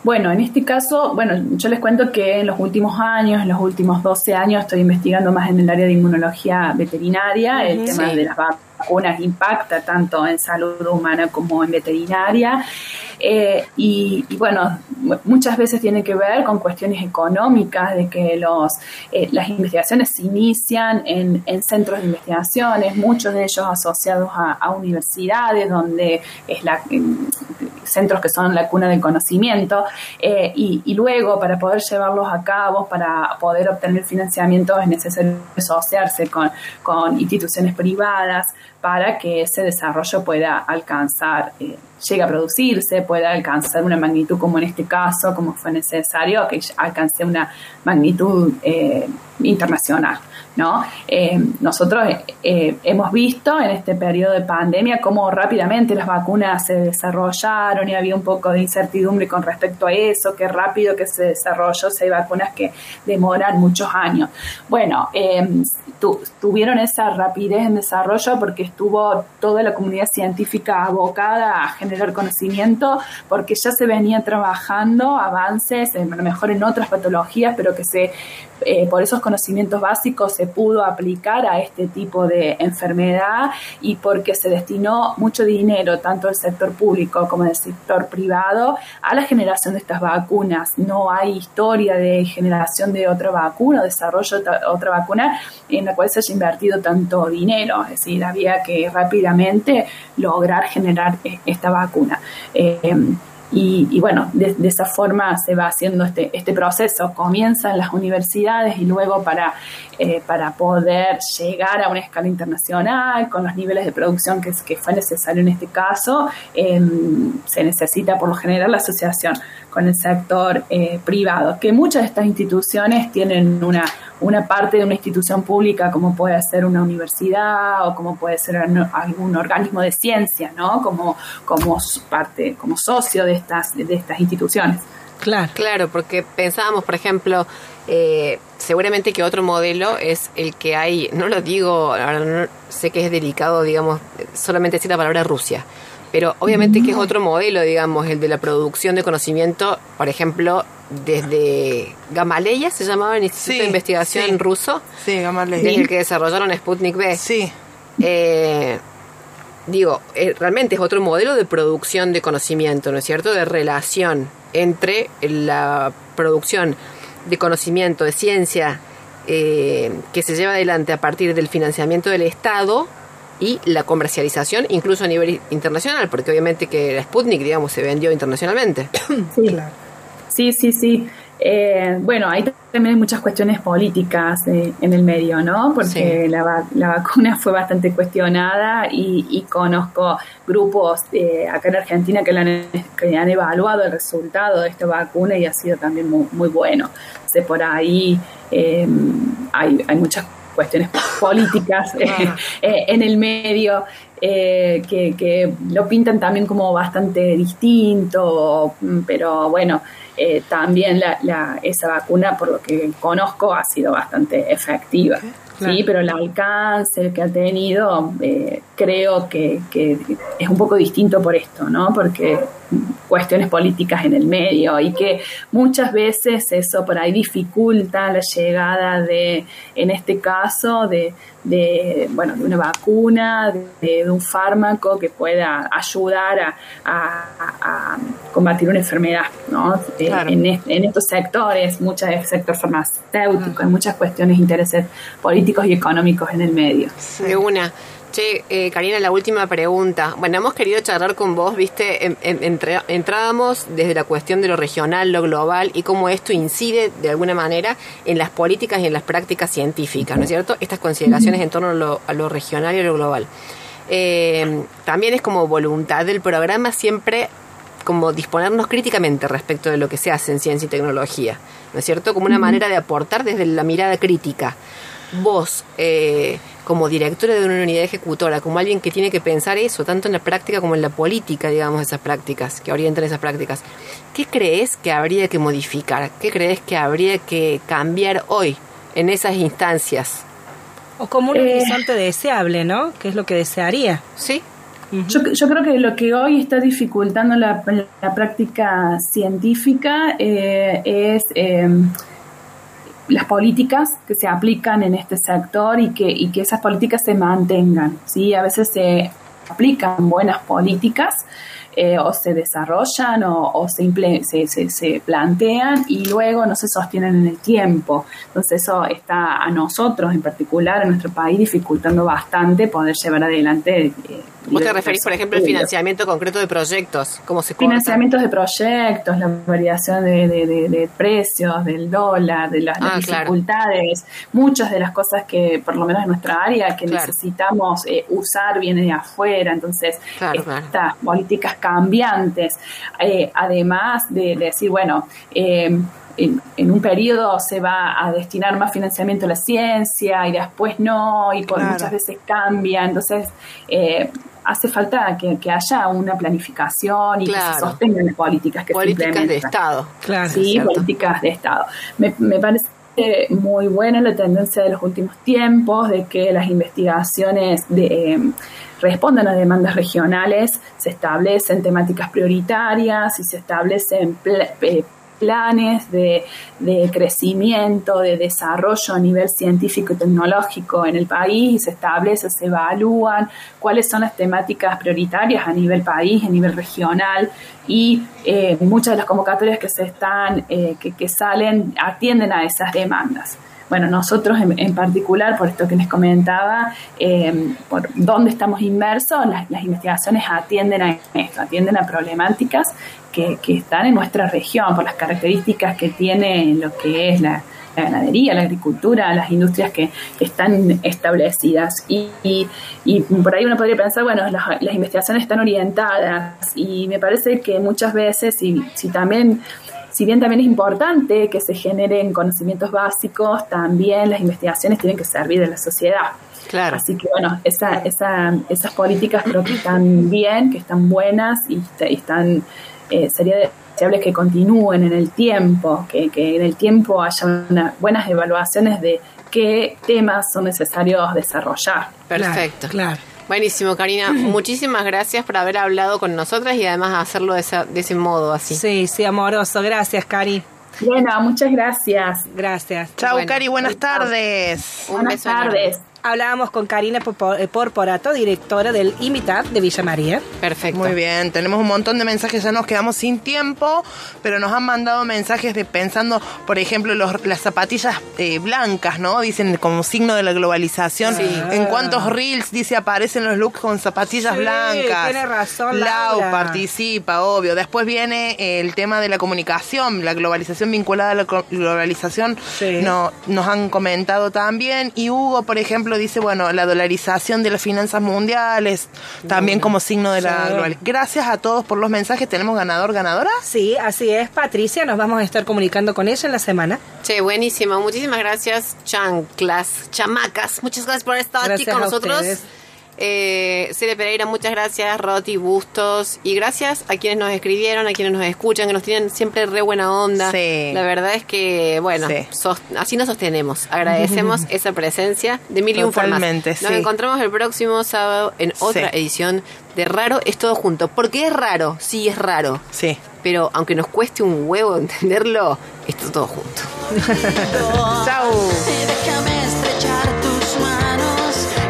Bueno, en este caso, bueno, yo les cuento que en los últimos años, en los últimos 12 años, estoy investigando más en el área de inmunología veterinaria, el tema de las vacunas impacta tanto en salud humana como en veterinaria. Eh, y, bueno, muchas veces tiene que ver con cuestiones económicas, de que los, eh, las investigaciones se inician en, centros de investigaciones, muchos de ellos asociados a, universidades, donde es la, centros que son la cuna del conocimiento, eh, y, luego para poder llevarlos a cabo, para poder obtener financiamiento, es necesario asociarse con, con instituciones privadas para que ese desarrollo pueda alcanzar llegue a producirse, pueda alcanzar una magnitud como en este caso, como fue necesario, que alcance una magnitud eh, internacional. ¿No? Eh, nosotros eh, hemos visto en este periodo de pandemia cómo rápidamente las vacunas se desarrollaron y había un poco de incertidumbre con respecto a eso, qué rápido que se desarrolló, si hay vacunas que demoran muchos años. Bueno, tuvieron esa rapidez en desarrollo porque estuvo toda la comunidad científica abocada a generar conocimiento, porque ya se venía trabajando avances, a lo mejor en otras patologías, pero que se eh, por esos conocimientos básicos se pudo aplicar a este tipo de enfermedad y porque se destinó mucho dinero, tanto del sector público como del sector privado, a la generación de estas vacunas. No hay historia de generación de otra vacuna, desarrollo de otra vacuna en la cual se haya invertido tanto dinero. Es decir, había que rápidamente lograr generar eh, esta vacuna. Eh, y, bueno, de, esa forma se va haciendo este, este proceso. Comienza en las universidades y luego para, eh, para poder llegar a una escala internacional con los niveles de producción que, que fue necesario en este caso, em, se necesita por lo general la asociación con el sector eh, privado, que muchas de estas instituciones tienen una, una parte de una institución pública como puede ser una universidad o como puede ser algún organismo de ciencia, ¿no? Como, como parte, como socio de estas, de estas instituciones. Claro. Claro, porque pensábamos, por ejemplo, eh, seguramente que otro modelo es el que hay, no lo digo, ahora no, sé que es delicado, digamos, solamente decir la palabra Rusia, pero obviamente que es otro modelo, digamos, el de la producción de conocimiento, por ejemplo, desde Gamaleya se llamaba el Instituto de Investigación ruso. Sí, Gamaleya. Desde el que desarrollaron Sputnik B. Sí. Eh, digo, eh, realmente es otro modelo de producción de conocimiento, ¿no es cierto? De relación entre la producción de conocimiento, de ciencia, eh, que se lleva adelante a partir del financiamiento del Estado y la comercialización incluso a nivel internacional, porque obviamente que la Sputnik, digamos, se vendió internacionalmente. Sí, claro. Sí, sí, sí. Eh, bueno, hay también muchas cuestiones políticas eh, en el medio, ¿no? Porque la, la, vacuna fue bastante cuestionada y, conozco grupos eh, acá en Argentina que, han, que han evaluado el resultado de esta vacuna y ha sido también muy, muy bueno. O por ahí hay, hay muchas cuestiones políticas en el medio que, que, lo pintan también como bastante distinto, pero bueno, eh, también la, esa vacuna, por lo que conozco, ha sido bastante efectiva. Sí, pero el alcance que ha tenido eh, creo que, que, es un poco distinto por esto, ¿no? Porque cuestiones políticas en el medio y que muchas veces eso por ahí dificulta la llegada de, en este caso, de, de bueno, de una vacuna, de, un fármaco que pueda ayudar a, combatir una enfermedad, ¿no? Eh, en, en, estos sectores, muchas el sector farmacéutico, hay muchas cuestiones, intereses políticos y económicos en el medio. De una. Che, eh, Karina, la última pregunta. Bueno, hemos querido charlar con vos, viste, entrábamos desde la cuestión de lo regional, lo global y cómo esto incide de alguna manera en las políticas y en las prácticas científicas, ¿no es cierto? Estas consideraciones en torno a lo, regional y a lo global. Eh, también es como voluntad del programa siempre como disponernos críticamente respecto de lo que se hace en ciencia y tecnología, ¿no es cierto? Como una manera de aportar desde la mirada crítica. Vos, eh, como directora de una unidad ejecutora, como alguien que tiene que pensar eso, tanto en la práctica como en la política, digamos, esas prácticas, que orientan esas prácticas, ¿qué crees que habría que modificar? ¿Qué crees que habría que cambiar hoy en esas instancias? O como un eh, horizonte deseable, ¿no? ¿Qué es lo que desearía? Sí. yo, creo que lo que hoy está dificultando la, práctica científica eh, es eh, las políticas que se aplican en este sector y que, y que esas políticas se mantengan. ¿sí? A veces se aplican buenas políticas eh, o se desarrollan o, se, se, se, plantean y luego no se sostienen en el tiempo. Entonces eso está a nosotros en particular, en nuestro país, dificultando bastante poder llevar adelante. Eh, ¿Vos te referís, por ejemplo, al financiamiento concreto de proyectos? ¿Cómo se Financiamientos de proyectos, la variación de, de, precios, del dólar, de las, ah, dificultades, muchas de las cosas que, por lo menos en nuestra área, que necesitamos eh, usar vienen de afuera. Entonces, estas políticas cambiantes, eh, además de, decir, bueno, eh, en, un periodo se va a destinar más financiamiento a la ciencia y después no, y muchas veces cambia, entonces eh, hace falta que, haya una planificación y que se sostengan las políticas que políticas de Estado. Claro, sí, políticas de Estado. Me, me parece muy buena la tendencia de los últimos tiempos de que las investigaciones de, respondan a demandas regionales, se establecen temáticas prioritarias y se establecen eh, planes de, crecimiento, de desarrollo a nivel científico y tecnológico en el país se establece, se evalúan cuáles son las temáticas prioritarias a nivel país, a nivel regional y eh, muchas de las convocatorias que se están, eh, que, salen, atienden a esas demandas. Bueno, nosotros en, particular, por esto que les comentaba, eh, por dónde estamos inmersos, las, investigaciones atienden a esto, atienden a problemáticas que, están en nuestra región, por las características que tiene lo que es la, ganadería, la agricultura, las industrias que, están establecidas. Y, y, por ahí uno podría pensar, bueno, las, investigaciones están orientadas y me parece que muchas veces, si, si también si bien también es importante que se generen conocimientos básicos, también las investigaciones tienen que servir a la sociedad. Claro. Así que bueno, esa, esa, esas políticas creo que están bien, que están buenas y, están, eh, sería deseable que continúen en el tiempo, que, que en el tiempo haya buenas evaluaciones de qué temas son necesarios desarrollar. Perfecto. claro. Buenísimo, Karina. Muchísimas gracias por haber hablado con nosotras y además hacerlo de, de ese modo así. Sí, sí, amoroso. Gracias, Cari. Bueno, muchas gracias. Gracias. Chao, Cari. Buenas tardes. buenas tardes. Hablábamos con Karina eh, Porporato, directora del IMITAP de Villa María. Perfecto. Muy bien, tenemos un montón de mensajes, ya nos quedamos sin tiempo, pero nos han mandado mensajes de pensando, por ejemplo, los- las zapatillas eh, blancas, ¿no? Dicen como signo de la globalización. Sí. En cuántos reels, dice, aparecen los looks con zapatillas Sí, blancas. tiene razón, Lau Laura. participa, obvio. Después viene el tema de la comunicación, la globalización vinculada a la globalización. Sí. No, nos han comentado también. Y Hugo, por ejemplo, dice, bueno, la dolarización de las finanzas mundiales, también como signo de la Sí. globalización. Gracias a todos por los mensajes. ¿Tenemos ganador, ganadora? Sí, así es, Patricia. Nos vamos a estar comunicando con ella en la semana. Che, buenísimo. Muchísimas gracias, chanclas, chamacas. Muchas gracias por estar aquí con a nosotros. ustedes. Eh, Cele Pereira, muchas gracias, Roti Bustos. Y gracias a quienes nos escribieron, a quienes nos escuchan, que nos tienen siempre re buena onda. Sí. La verdad es que, bueno, Sí. así nos sostenemos. Agradecemos esa presencia de mil y un formas. Nos sí. encontramos el próximo sábado en otra Sí. edición de Raro es todo junto. porque es raro? Sí, es raro. Sí. Pero aunque nos cueste un huevo entenderlo, esto todo junto. Chau. Déjame